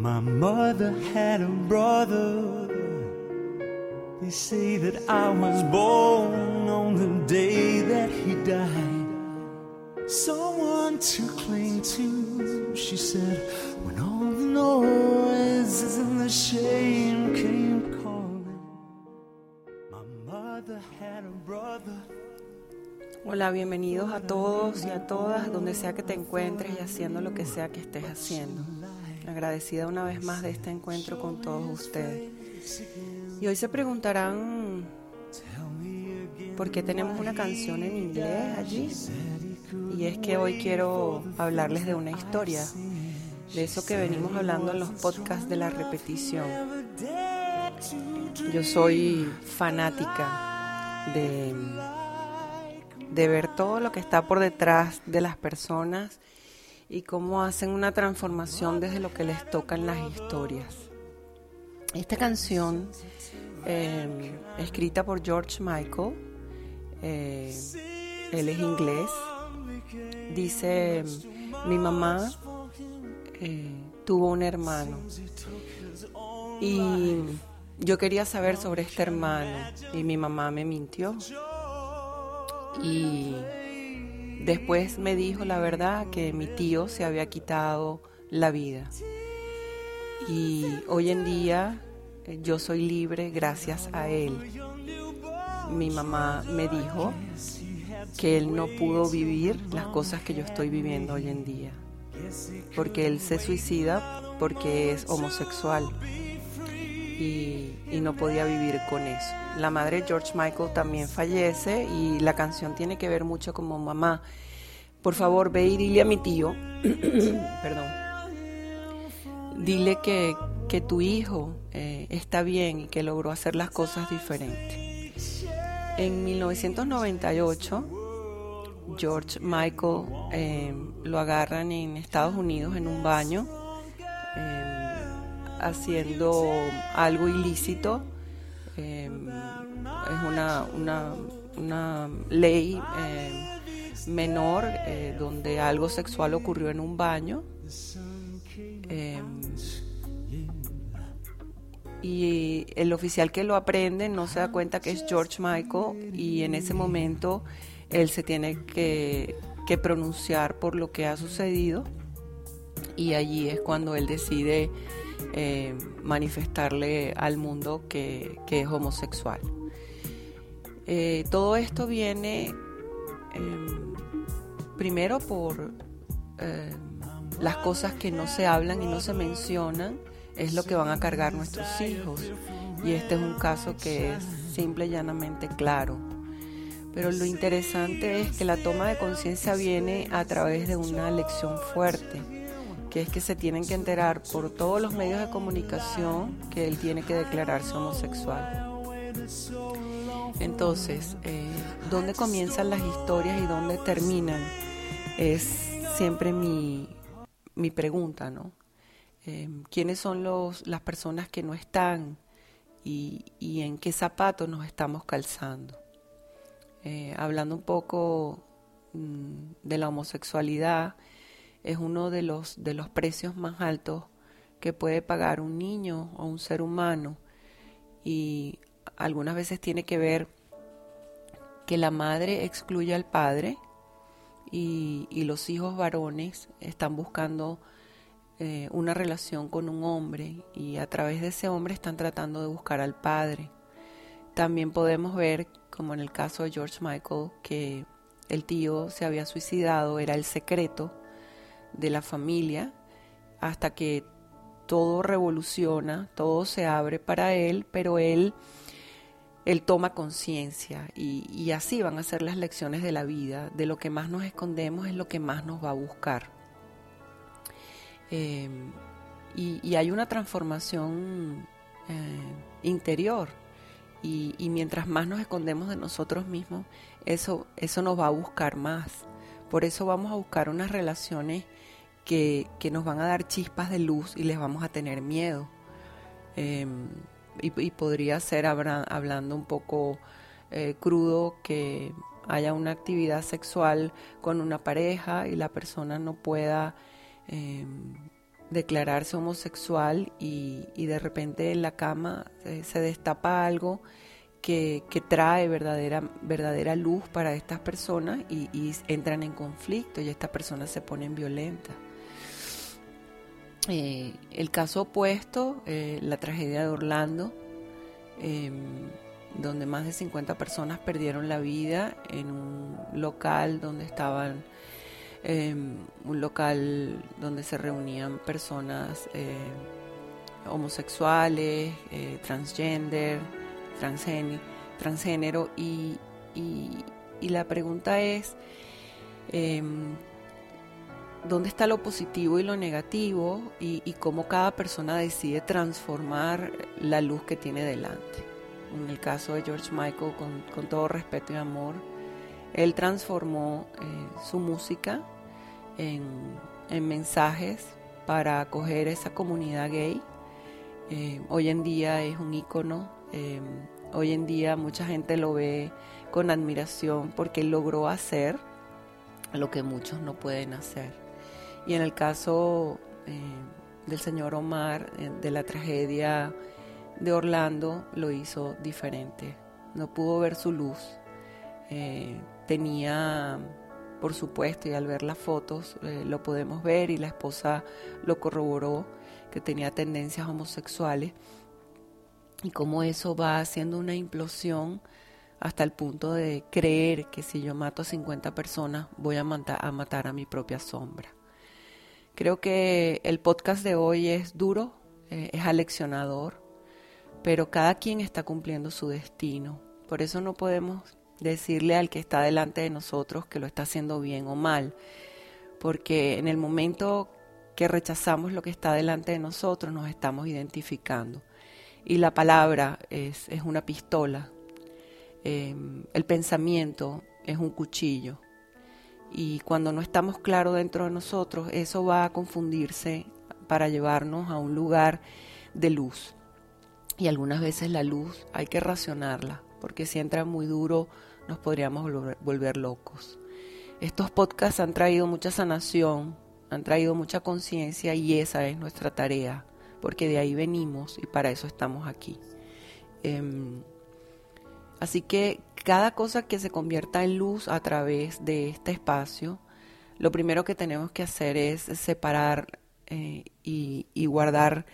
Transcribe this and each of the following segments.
My mother had a brother. They say that I was born on the day that he died. Someone to cling to, she said, when all the noises and the shame came calling. My mother had a brother. Hola, bienvenidos a todos y a todas, donde sea que te encuentres y haciendo lo que sea que estés haciendo. Agradecida una vez más de este encuentro con todos ustedes. Y hoy se preguntarán por qué tenemos una canción en inglés allí. Y es que hoy quiero hablarles de una historia, de eso que venimos hablando en los podcasts de la repetición. Yo soy fanática de, de ver todo lo que está por detrás de las personas y cómo hacen una transformación desde lo que les tocan las historias. Esta canción, eh, escrita por George Michael, eh, él es inglés, dice, mi mamá eh, tuvo un hermano y yo quería saber sobre este hermano y mi mamá me mintió. Y Después me dijo la verdad que mi tío se había quitado la vida. Y hoy en día eh, yo soy libre gracias a él. Mi mamá me dijo que él no pudo vivir las cosas que yo estoy viviendo hoy en día. Porque él se suicida porque es homosexual y, no podía vivir con eso. La madre de George Michael también fallece y la canción tiene que ver mucho como mamá. Por favor, ve y dile a mi tío, perdón, dile que, que tu hijo eh, está bien y que logró hacer las cosas diferentes. En 1998, George Michael eh, lo agarran en Estados Unidos en un baño haciendo algo ilícito. es una, una, una ley menor donde algo sexual ocurrió en un baño. y el oficial que lo aprende no se da cuenta que es George Michael y en ese momento él se tiene que, que pronunciar por lo que ha sucedido y allí es cuando él decide eh, manifestarle al mundo que, es homosexual. Eh, todo esto viene eh, primero por eh, las cosas que no se hablan y no se mencionan, es lo que van a cargar nuestros hijos. Y este es un caso que es simple y llanamente claro. Pero lo interesante es que la toma de conciencia viene a través de una lección fuerte, que es que se tienen que enterar por todos los medios de comunicación que él tiene que declararse homosexual. Entonces, eh, ¿dónde comienzan las historias y dónde terminan? Es siempre mi, mi pregunta, ¿no? Eh, ¿Quiénes son los, las personas que no están y, y en qué zapatos nos estamos calzando? Eh, hablando un poco mm, de la homosexualidad, es uno de los, de los precios más altos que puede pagar un niño o un ser humano y algunas veces tiene que ver que la madre excluye al padre y, los hijos varones están buscando eh, una relación con un hombre y a través de ese hombre están tratando de buscar al padre. También podemos ver, como en el caso de George Michael, que el tío se había suicidado, era el secreto de la familia, hasta que todo revoluciona, todo se abre para él, pero él él toma conciencia y, así van a ser las lecciones de la vida. De lo que más nos escondemos es lo que más nos va a buscar. Em, y, hay una transformación eh, interior. Y, mientras más nos escondemos de nosotros mismos, eso, eso nos va a buscar más. Por eso vamos a buscar unas relaciones que, nos van a dar chispas de luz y les vamos a tener miedo. Em, y, podría ser, hablando un poco eh, crudo, que haya una actividad sexual con una pareja y la persona no pueda em, declararse homosexual y, de repente en la cama eh, se destapa algo que, trae verdadera, verdadera luz para estas personas y, entran en conflicto y estas personas se ponen violentas. Eh, el caso opuesto, eh, la tragedia de Orlando, em, donde más de 50 personas perdieron la vida en un local donde estaban, em, un local donde se reunían personas eh, homosexuales, eh, transgender, transgénero, y, y, la pregunta es, em, dónde está lo positivo y lo negativo y, cómo cada persona decide transformar la luz que tiene delante en el caso de George Michael, con, todo respeto y amor, él transformó eh, su música en, mensajes para acoger esa comunidad gay. Eh, hoy en día es un ícono, eh, hoy en día mucha gente lo ve con admiración porque logró hacer lo que muchos no pueden hacer. Y en el caso del señor Omar, de la tragedia de Orlando lo hizo diferente. No pudo ver su luz. Eh, tenía, por supuesto, y al ver las fotos eh, lo podemos ver y la esposa lo corroboró, que tenía tendencias homosexuales y cómo eso va haciendo una implosión hasta el punto de creer que si yo mato a 50 personas voy a matar a mi propia sombra. Creo que el podcast de hoy es duro, eh, es aleccionador, pero cada quien está cumpliendo su destino. Por eso no podemos decirle al que está delante de nosotros que lo está haciendo bien o mal, porque en el momento que rechazamos lo que está delante de nosotros nos estamos identificando. Y la palabra es, una pistola, em, el pensamiento es un cuchillo. Y cuando no estamos claros dentro de nosotros, eso va a confundirse para llevarnos a un lugar de luz y algunas veces la luz hay que racionarla, porque si entra muy duro nos podríamos volver, locos. Estos podcasts han traído mucha sanación, han traído mucha conciencia y esa es nuestra tarea, porque de ahí venimos y para eso estamos aquí. Em, así que cada cosa que se convierta en luz a través de este espacio, lo primero que tenemos que hacer es separar eh, y, guardar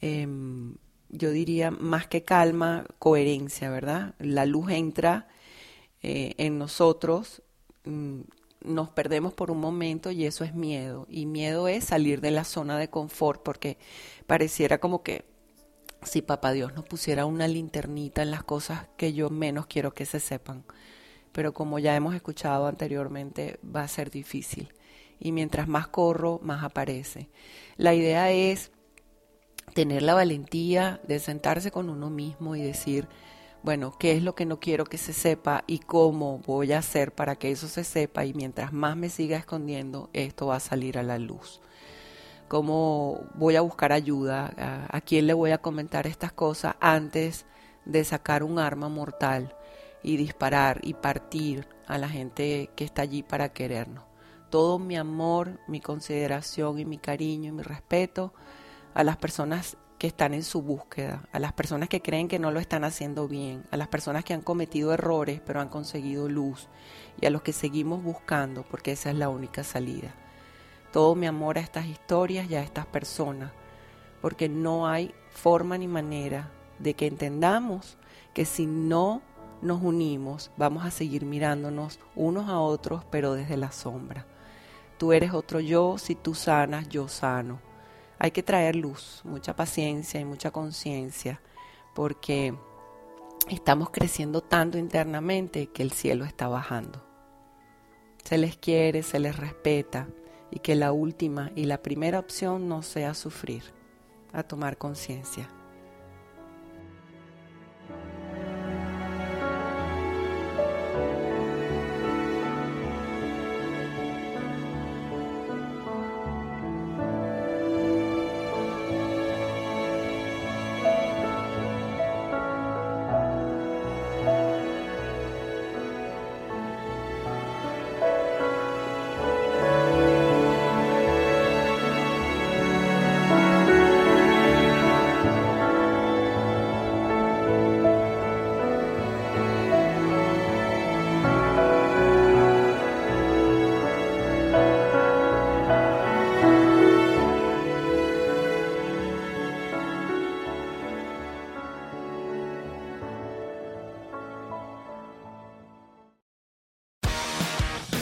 em, yo diría, más que calma, coherencia, ¿verdad? La luz entra eh, en nosotros, mm, nos perdemos por un momento y eso es miedo. Y miedo es salir de la zona de confort porque pareciera como que si papá Dios nos pusiera una linternita en las cosas que yo menos quiero que se sepan. Pero como ya hemos escuchado anteriormente, va a ser difícil. Y mientras más corro, más aparece. La idea es tener la valentía de sentarse con uno mismo y decir, bueno, ¿qué es lo que no quiero que se sepa y cómo voy a hacer para que eso se sepa? Y mientras más me siga escondiendo, esto va a salir a la luz. ¿Cómo voy a buscar ayuda? ¿A, quién le voy a comentar estas cosas antes de sacar un arma mortal y disparar y partir a la gente que está allí para querernos? Todo mi amor, mi consideración y mi cariño y mi respeto a las personas que están en su búsqueda, a las personas que creen que no lo están haciendo bien, a las personas que han cometido errores pero han conseguido luz y a los que seguimos buscando porque esa es la única salida. Todo mi amor a estas historias y a estas personas, porque no hay forma ni manera de que entendamos que si no nos unimos vamos a seguir mirándonos unos a otros pero desde la sombra. Tú eres otro yo, si tú sanas, yo sano hay que traer luz, mucha paciencia y mucha conciencia, porque estamos creciendo tanto internamente que el cielo está bajando. Se les quiere, se les respeta y que la última y la primera opción no sea sufrir, a tomar conciencia.